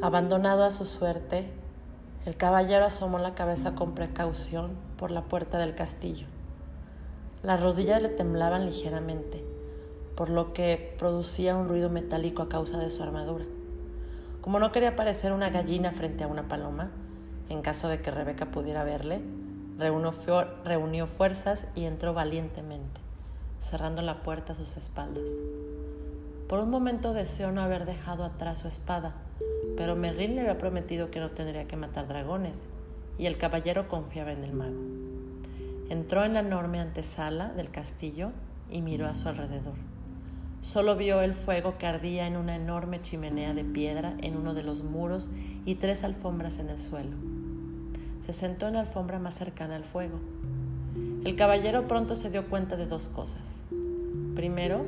Abandonado a su suerte, el caballero asomó la cabeza con precaución por la puerta del castillo. Las rodillas le temblaban ligeramente, por lo que producía un ruido metálico a causa de su armadura. Como no quería parecer una gallina frente a una paloma, en caso de que Rebeca pudiera verle, reunió, fuerzas y entró valientemente, cerrando la puerta a sus espaldas. Por un momento deseó no haber dejado atrás su espada, pero Merlín le había prometido que no tendría que matar dragones, y el caballero confiaba en el mago. Entró en la enorme antesala del castillo y miró a su alrededor. Solo vio el fuego que ardía en una enorme chimenea de piedra en uno de los muros y tres alfombras en el suelo. Se sentó en la alfombra más cercana al fuego. El caballero pronto se dio cuenta de dos cosas. Primero,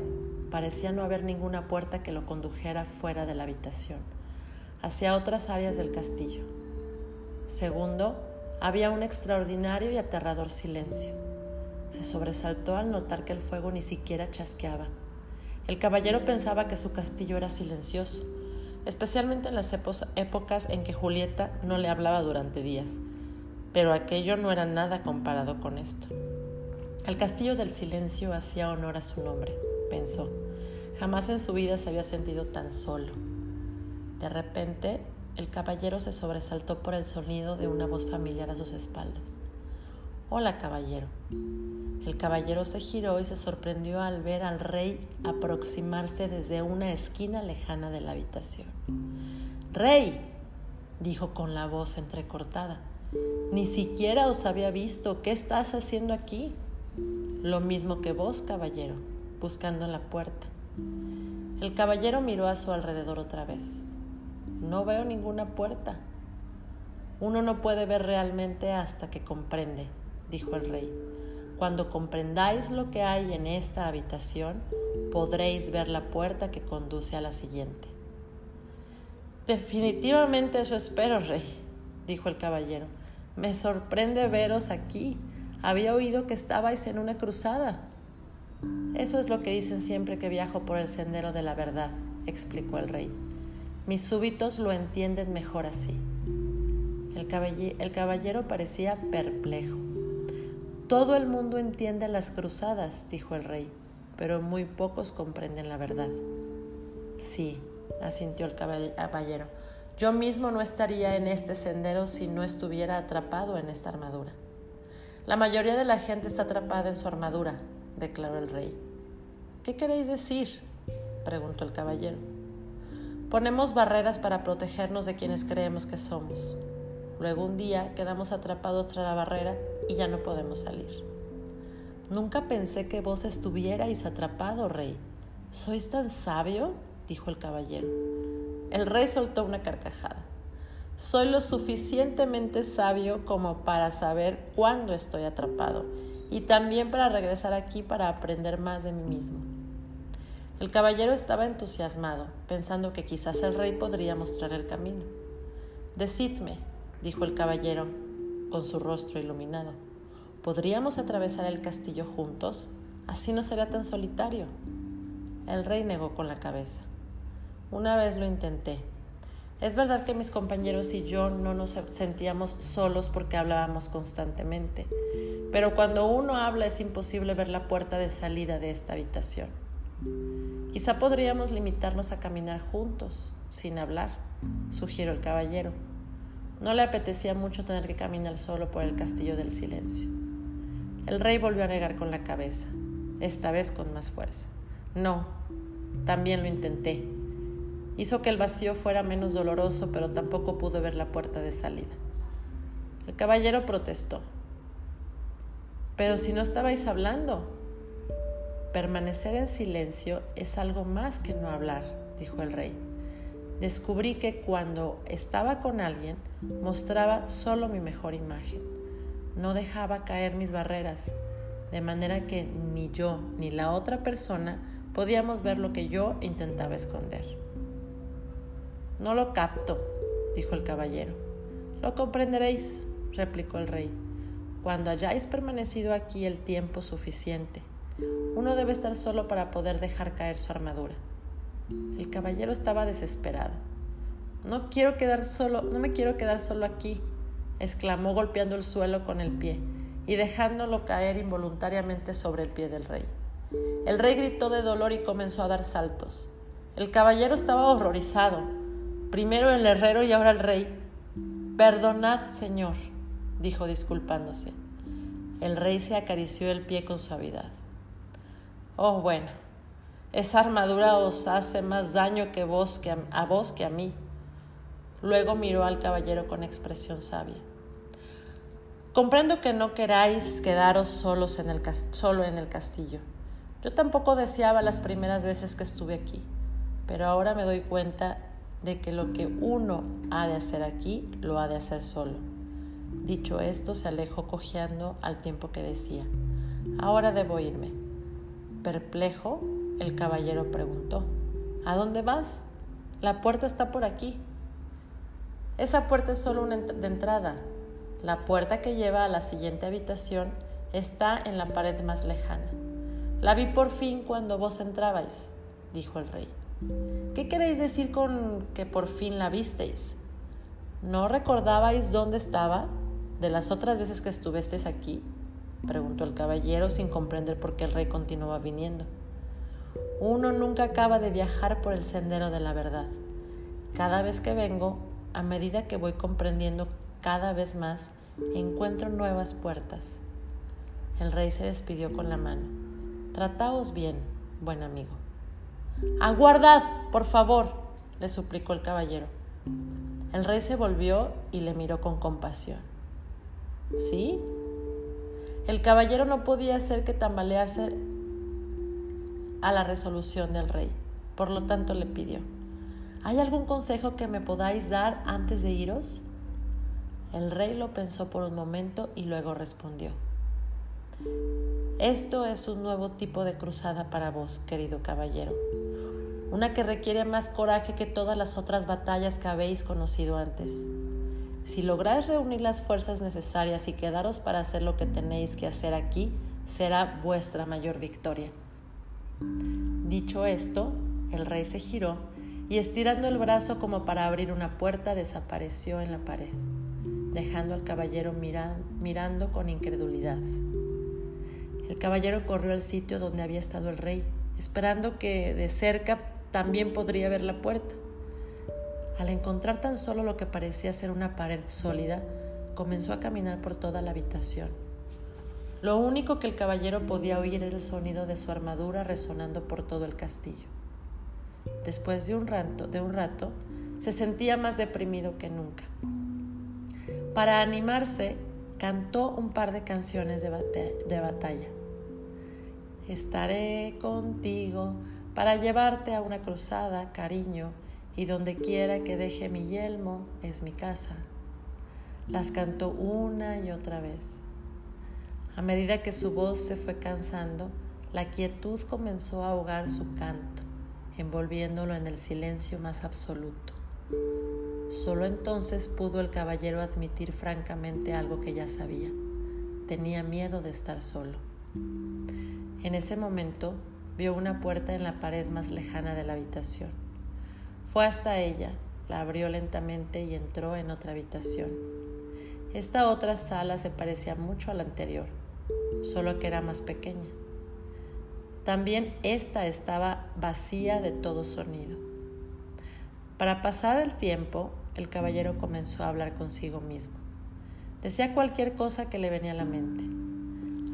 parecía no haber ninguna puerta que lo condujera fuera de la habitación, hacia otras áreas del castillo. Segundo, había un extraordinario y aterrador silencio. Se sobresaltó al notar que el fuego ni siquiera chasqueaba. El caballero pensaba que su castillo era silencioso, especialmente en las épocas en que Julieta no le hablaba durante días, pero aquello no era nada comparado con esto. El castillo del silencio hacía honor a su nombre, pensó. Jamás en su vida se había sentido tan solo. De repente, el caballero se sobresaltó por el sonido de una voz familiar a sus espaldas. Hola, caballero. El caballero se giró y se sorprendió al ver al rey aproximarse desde una esquina lejana de la habitación. Rey, dijo con la voz entrecortada, ni siquiera os había visto. ¿Qué estás haciendo aquí? Lo mismo que vos, caballero, buscando la puerta. El caballero miró a su alrededor otra vez. No veo ninguna puerta. Uno no puede ver realmente hasta que comprende, dijo el rey. Cuando comprendáis lo que hay en esta habitación, podréis ver la puerta que conduce a la siguiente. Definitivamente eso espero, rey, dijo el caballero. Me sorprende veros aquí. Había oído que estabais en una cruzada. Eso es lo que dicen siempre que viajo por el sendero de la verdad, explicó el rey. Mis súbitos lo entienden mejor así. El, caballero, parecía perplejo. Todo el mundo entiende las cruzadas, dijo el rey, pero muy pocos comprenden la verdad. Sí, asintió el caballero. Yo mismo no estaría en este sendero si no estuviera atrapado en esta armadura. La mayoría de la gente está atrapada en su armadura, declaró el rey. ¿Qué queréis decir? preguntó el caballero. Ponemos barreras para protegernos de quienes creemos que somos. Luego un día quedamos atrapados tras la barrera y ya no podemos salir. Nunca pensé que vos estuvierais atrapado, rey. ¿Sois tan sabio? dijo el caballero. El rey soltó una carcajada. Soy lo suficientemente sabio como para saber cuándo estoy atrapado y también para regresar aquí para aprender más de mí mismo. El caballero estaba entusiasmado, pensando que quizás el rey podría mostrar el camino. Decidme, dijo el caballero, con su rostro iluminado, ¿podríamos atravesar el castillo juntos? Así no será tan solitario. El rey negó con la cabeza. Una vez lo intenté. Es verdad que mis compañeros y yo no nos sentíamos solos porque hablábamos constantemente, pero cuando uno habla es imposible ver la puerta de salida de esta habitación. Quizá podríamos limitarnos a caminar juntos, sin hablar, sugirió el caballero. No le apetecía mucho tener que caminar solo por el castillo del silencio. El rey volvió a negar con la cabeza, esta vez con más fuerza. No, también lo intenté, Hizo que el vacío fuera menos doloroso, pero tampoco pudo ver la puerta de salida. El caballero protestó. Pero si no estabais hablando. Permanecer en silencio es algo más que no hablar, dijo el rey. Descubrí que cuando estaba con alguien mostraba solo mi mejor imagen. No dejaba caer mis barreras, de manera que ni yo ni la otra persona podíamos ver lo que yo intentaba esconder. No lo capto, dijo el caballero. Lo comprenderéis, replicó el rey, cuando hayáis permanecido aquí el tiempo suficiente. Uno debe estar solo para poder dejar caer su armadura. El caballero estaba desesperado. No quiero quedar solo, no me quiero quedar solo aquí, exclamó golpeando el suelo con el pie y dejándolo caer involuntariamente sobre el pie del rey. El rey gritó de dolor y comenzó a dar saltos. El caballero estaba horrorizado. Primero el herrero y ahora el rey. Perdonad, señor, dijo disculpándose. El rey se acarició el pie con suavidad. Oh, bueno, esa armadura os hace más daño que que a, vos que a mí. Luego miró al caballero con expresión sabia. Comprendo que no queráis quedaros solos en el solo en el castillo. Yo tampoco deseaba las primeras veces que estuve aquí, pero ahora me doy cuenta de que lo que uno ha de hacer aquí, lo ha de hacer solo. Dicho esto, se alejó cojeando al tiempo que decía, ahora debo irme. Perplejo, el caballero preguntó, ¿a dónde vas? La puerta está por aquí. Esa puerta es solo una de entrada. La puerta que lleva a la siguiente habitación está en la pared más lejana. La vi por fin cuando vos entrabais, dijo el rey. ¿Qué queréis decir con que por fin la visteis? ¿No recordabais dónde estaba de las otras veces que estuvisteis aquí? preguntó el caballero sin comprender por qué el rey continuaba viniendo. Uno nunca acaba de viajar por el sendero de la verdad. Cada vez que vengo, a medida que voy comprendiendo cada vez más, encuentro nuevas puertas. El rey se despidió con la mano. Trataos bien, buen amigo. Aguardad, por favor, le suplicó el caballero. El rey se volvió y le miró con compasión. ¿Sí? El caballero no podía hacer que tambalearse a la resolución del rey. Por lo tanto le pidió, ¿hay algún consejo que me podáis dar antes de iros? El rey lo pensó por un momento y luego respondió, esto es un nuevo tipo de cruzada para vos, querido caballero, una que requiere más coraje que todas las otras batallas que habéis conocido antes. Si lográis reunir las fuerzas necesarias y quedaros para hacer lo que tenéis que hacer aquí, será vuestra mayor victoria. Dicho esto, el rey se giró y estirando el brazo como para abrir una puerta desapareció en la pared, dejando al caballero mirando con incredulidad. El caballero corrió al sitio donde había estado el rey, esperando que de cerca también podría ver la puerta. Al encontrar tan solo lo que parecía ser una pared sólida, comenzó a caminar por toda la habitación. Lo único que el caballero podía oír era el sonido de su armadura resonando por todo el castillo. Después de un rato, de un rato se sentía más deprimido que nunca. Para animarse, cantó un par de canciones de, batalla. Estaré contigo para llevarte a una cruzada, cariño, y donde quiera que deje mi yelmo es mi casa. Las cantó una y otra vez. A medida que su voz se fue cansando, la quietud comenzó a ahogar su canto, envolviéndolo en el silencio más absoluto. Solo entonces pudo el caballero admitir francamente algo que ya sabía. Tenía miedo de estar solo. En ese momento vio una puerta en la pared más lejana de la habitación. Fue hasta ella, la abrió lentamente y entró en otra habitación. Esta otra sala se parecía mucho a la anterior, solo que era más pequeña. También esta estaba vacía de todo sonido. Para pasar el tiempo, el caballero comenzó a hablar consigo mismo. Decía cualquier cosa que le venía a la mente.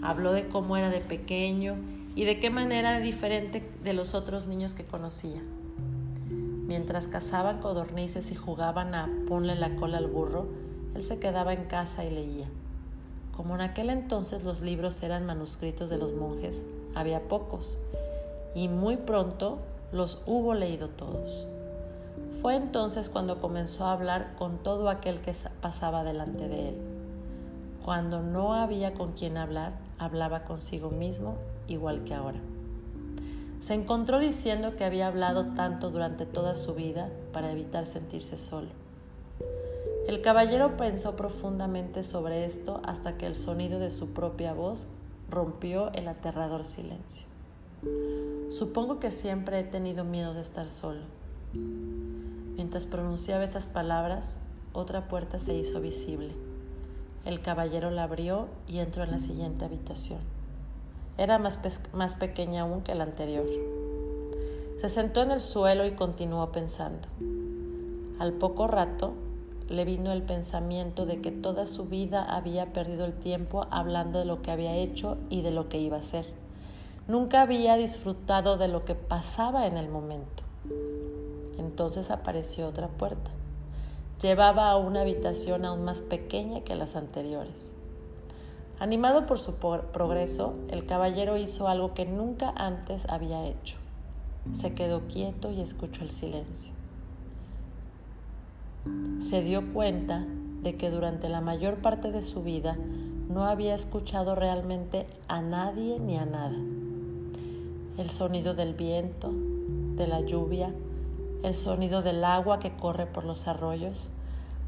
Habló de cómo era de pequeño y de qué manera era diferente de los otros niños que conocía. Mientras cazaban codornices y jugaban a ponle la cola al burro, él se quedaba en casa y leía. Como en aquel entonces los libros eran manuscritos de los monjes, había pocos, y muy pronto los hubo leído todos. Fue entonces cuando comenzó a hablar con todo aquel que pasaba delante de él. Cuando no había con quien hablar, hablaba consigo mismo igual que ahora. Se encontró diciendo que había hablado tanto durante toda su vida para evitar sentirse solo. El caballero pensó profundamente sobre esto hasta que el sonido de su propia voz rompió el aterrador silencio. Supongo que siempre he tenido miedo de estar solo. Mientras pronunciaba esas palabras, otra puerta se hizo visible. El caballero la abrió y entró en la siguiente habitación. Era más, más pequeña aún que la anterior. Se sentó en el suelo y continuó pensando. Al poco rato le vino el pensamiento de que toda su vida había perdido el tiempo hablando de lo que había hecho y de lo que iba a hacer. Nunca había disfrutado de lo que pasaba en el momento. Entonces apareció otra puerta. Llevaba a una habitación aún más pequeña que las anteriores. Animado por su progreso, el caballero hizo algo que nunca antes había hecho. Se quedó quieto y escuchó el silencio se dio cuenta de que durante la mayor parte de su vida no había escuchado realmente a nadie ni a nada. El sonido del viento, de la lluvia, el sonido del agua que corre por los arroyos,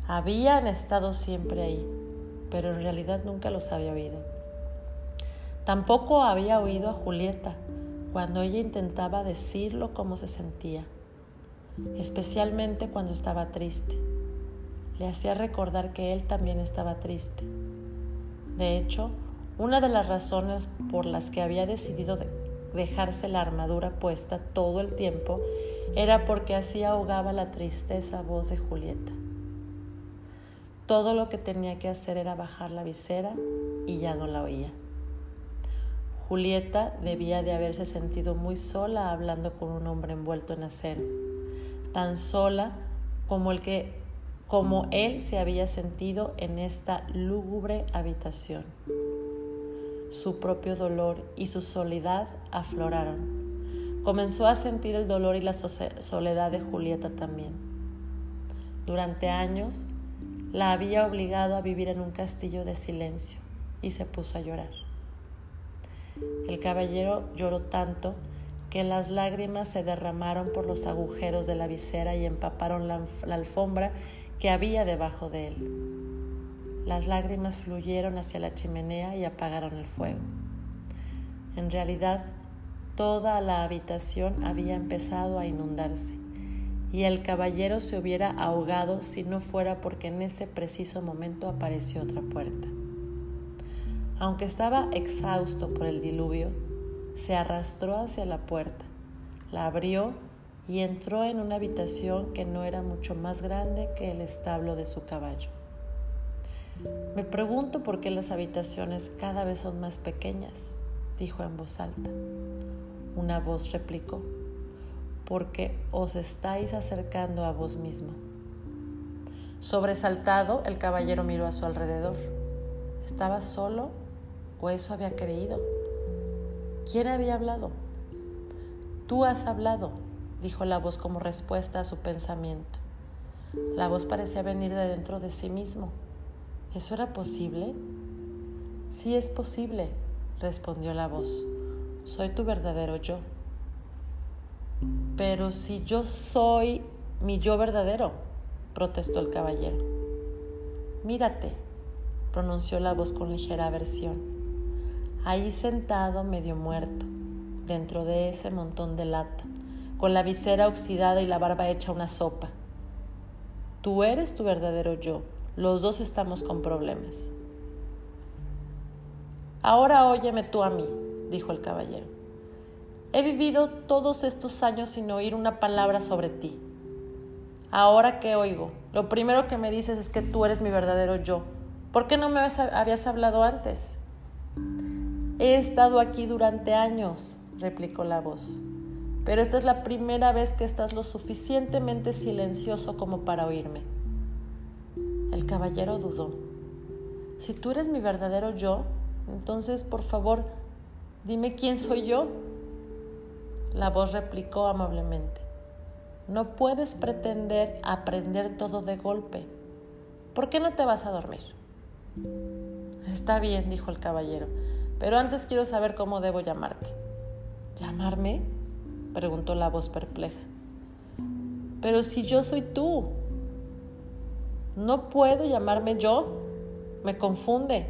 habían estado siempre ahí, pero en realidad nunca los había oído. Tampoco había oído a Julieta cuando ella intentaba decirlo cómo se sentía especialmente cuando estaba triste. Le hacía recordar que él también estaba triste. De hecho, una de las razones por las que había decidido dejarse la armadura puesta todo el tiempo era porque así ahogaba la tristeza voz de Julieta. Todo lo que tenía que hacer era bajar la visera y ya no la oía. Julieta debía de haberse sentido muy sola hablando con un hombre envuelto en acero tan sola como el que como él se había sentido en esta lúgubre habitación. Su propio dolor y su soledad afloraron. Comenzó a sentir el dolor y la soledad de Julieta también. Durante años la había obligado a vivir en un castillo de silencio y se puso a llorar. El caballero lloró tanto que las lágrimas se derramaron por los agujeros de la visera y empaparon la, alfombra que había debajo de él. Las lágrimas fluyeron hacia la chimenea y apagaron el fuego. En realidad, toda la habitación había empezado a inundarse y el caballero se hubiera ahogado si no fuera porque en ese preciso momento apareció otra puerta. Aunque estaba exhausto por el diluvio, se arrastró hacia la puerta, la abrió y entró en una habitación que no era mucho más grande que el establo de su caballo. Me pregunto por qué las habitaciones cada vez son más pequeñas, dijo en voz alta. Una voz replicó, porque os estáis acercando a vos mismo. Sobresaltado, el caballero miró a su alrededor. ¿Estaba solo o eso había creído? ¿Quién había hablado? Tú has hablado, dijo la voz como respuesta a su pensamiento. La voz parecía venir de dentro de sí mismo. ¿Eso era posible? Sí es posible, respondió la voz. Soy tu verdadero yo. Pero si yo soy mi yo verdadero, protestó el caballero. Mírate, pronunció la voz con ligera aversión ahí sentado medio muerto, dentro de ese montón de lata, con la visera oxidada y la barba hecha una sopa. Tú eres tu verdadero yo, los dos estamos con problemas. Ahora óyeme tú a mí, dijo el caballero. He vivido todos estos años sin oír una palabra sobre ti. Ahora que oigo, lo primero que me dices es que tú eres mi verdadero yo. ¿Por qué no me habías hablado antes? He estado aquí durante años, replicó la voz, pero esta es la primera vez que estás lo suficientemente silencioso como para oírme. El caballero dudó. Si tú eres mi verdadero yo, entonces por favor, dime quién soy yo. La voz replicó amablemente. No puedes pretender aprender todo de golpe. ¿Por qué no te vas a dormir? Está bien, dijo el caballero. Pero antes quiero saber cómo debo llamarte. ¿Llamarme? preguntó la voz perpleja. Pero si yo soy tú, ¿no puedo llamarme yo? Me confunde.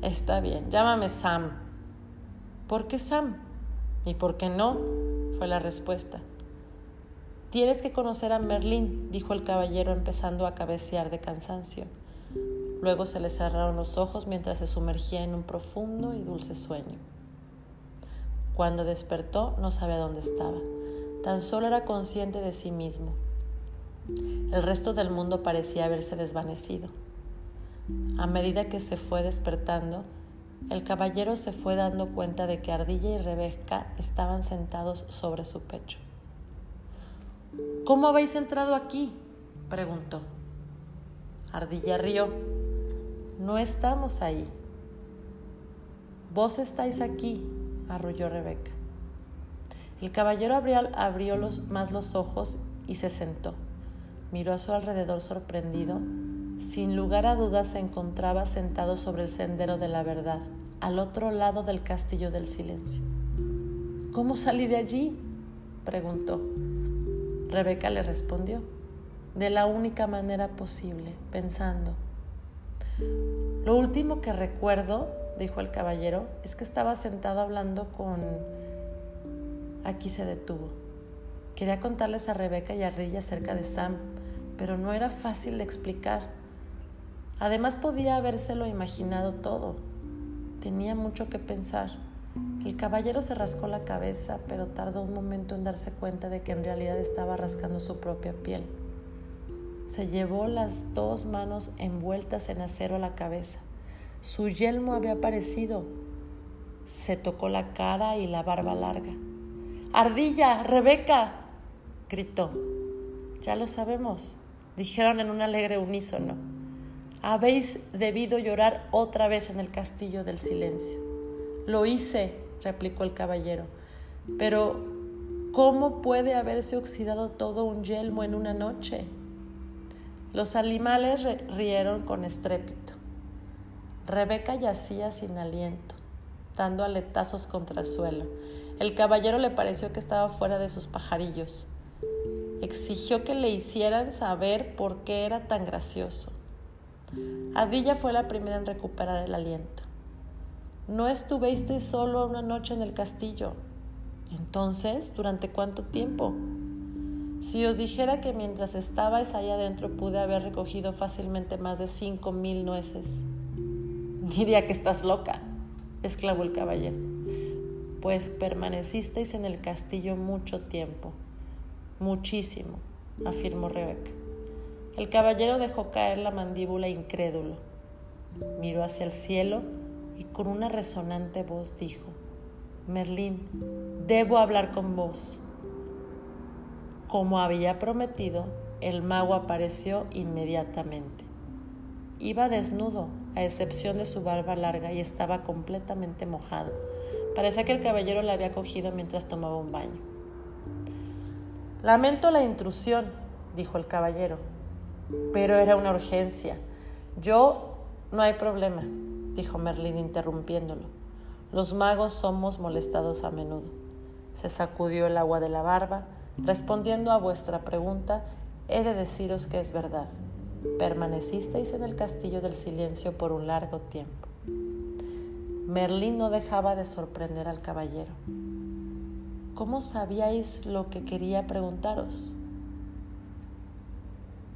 Está bien, llámame Sam. ¿Por qué Sam? ¿Y por qué no? fue la respuesta. Tienes que conocer a Merlín, dijo el caballero empezando a cabecear de cansancio. Luego se le cerraron los ojos mientras se sumergía en un profundo y dulce sueño. Cuando despertó no sabía dónde estaba, tan solo era consciente de sí mismo. El resto del mundo parecía haberse desvanecido. A medida que se fue despertando, el caballero se fue dando cuenta de que Ardilla y Rebeca estaban sentados sobre su pecho. ¿Cómo habéis entrado aquí? preguntó. Ardilla rió. No estamos ahí. Vos estáis aquí, arrulló Rebeca. El caballero abrió, abrió más los ojos y se sentó. Miró a su alrededor sorprendido. Sin lugar a dudas se encontraba sentado sobre el sendero de la verdad, al otro lado del castillo del silencio. ¿Cómo salí de allí? preguntó. Rebeca le respondió, de la única manera posible, pensando. Lo último que recuerdo, dijo el caballero, es que estaba sentado hablando con... Aquí se detuvo. Quería contarles a Rebeca y a Rilla acerca de Sam, pero no era fácil de explicar. Además podía habérselo imaginado todo. Tenía mucho que pensar. El caballero se rascó la cabeza, pero tardó un momento en darse cuenta de que en realidad estaba rascando su propia piel se llevó las dos manos envueltas en acero a la cabeza. Su yelmo había aparecido. Se tocó la cara y la barba larga. Ardilla, Rebeca, gritó. Ya lo sabemos, dijeron en un alegre unísono. Habéis debido llorar otra vez en el castillo del silencio. Lo hice, replicó el caballero. Pero, ¿cómo puede haberse oxidado todo un yelmo en una noche? Los animales rieron con estrépito. Rebeca yacía sin aliento, dando aletazos contra el suelo. El caballero le pareció que estaba fuera de sus pajarillos. Exigió que le hicieran saber por qué era tan gracioso. Adilla fue la primera en recuperar el aliento. No estuvisteis solo una noche en el castillo. Entonces, ¿durante cuánto tiempo? Si os dijera que mientras estabais ahí adentro pude haber recogido fácilmente más de cinco mil nueces, diría que estás loca, exclamó el caballero. Pues permanecisteis en el castillo mucho tiempo, muchísimo, afirmó Rebeca. El caballero dejó caer la mandíbula incrédulo, miró hacia el cielo y con una resonante voz dijo, Merlín, debo hablar con vos. Como había prometido, el mago apareció inmediatamente. Iba desnudo, a excepción de su barba larga, y estaba completamente mojado. Parecía que el caballero la había cogido mientras tomaba un baño. Lamento la intrusión, dijo el caballero, pero era una urgencia. Yo no hay problema, dijo Merlín interrumpiéndolo. Los magos somos molestados a menudo. Se sacudió el agua de la barba, Respondiendo a vuestra pregunta, he de deciros que es verdad. Permanecisteis en el castillo del silencio por un largo tiempo. Merlín no dejaba de sorprender al caballero. ¿Cómo sabíais lo que quería preguntaros?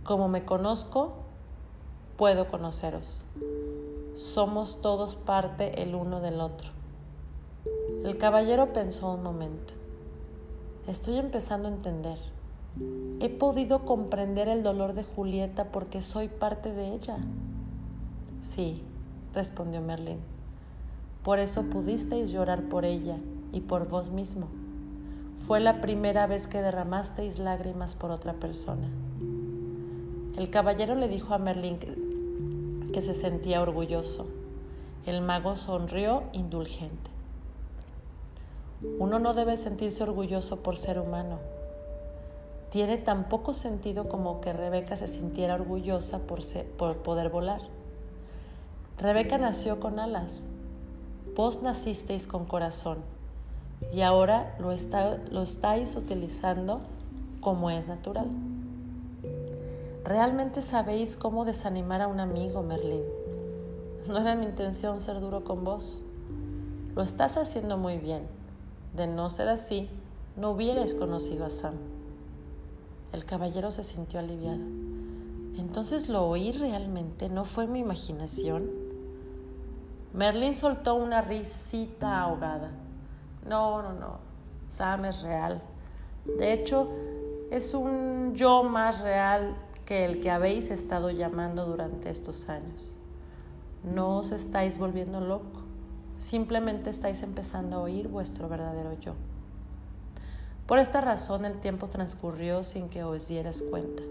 Como me conozco, puedo conoceros. Somos todos parte el uno del otro. El caballero pensó un momento. Estoy empezando a entender. He podido comprender el dolor de Julieta porque soy parte de ella. Sí, respondió Merlín. Por eso pudisteis llorar por ella y por vos mismo. Fue la primera vez que derramasteis lágrimas por otra persona. El caballero le dijo a Merlín que, se sentía orgulloso. El mago sonrió indulgente. Uno no debe sentirse orgulloso por ser humano. Tiene tan poco sentido como que Rebeca se sintiera orgullosa por, poder volar. Rebeca nació con alas. Vos nacisteis con corazón y ahora lo estáis utilizando como es natural. ¿Realmente sabéis cómo desanimar a un amigo, Merlín? No era mi intención ser duro con vos. Lo estás haciendo muy bien. De no ser así, no hubierais conocido a Sam. El caballero se sintió aliviado. Entonces lo oí realmente, no fue mi imaginación. Merlin soltó una risita ahogada. No, no, no. Sam es real. De hecho, es un yo más real que el que habéis estado llamando durante estos años. No os estáis volviendo loco, simplemente estáis empezando a oír vuestro verdadero yo. Por esta razón el tiempo transcurrió sin que os dieras cuenta.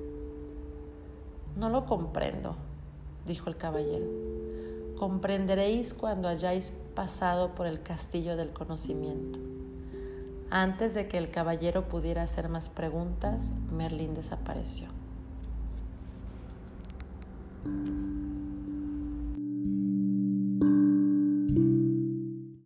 No lo comprendo, dijo el caballero. Comprenderéis cuando hayáis pasado por el castillo del conocimiento. Antes de que el caballero pudiera hacer más preguntas, Merlín desapareció. Thank you.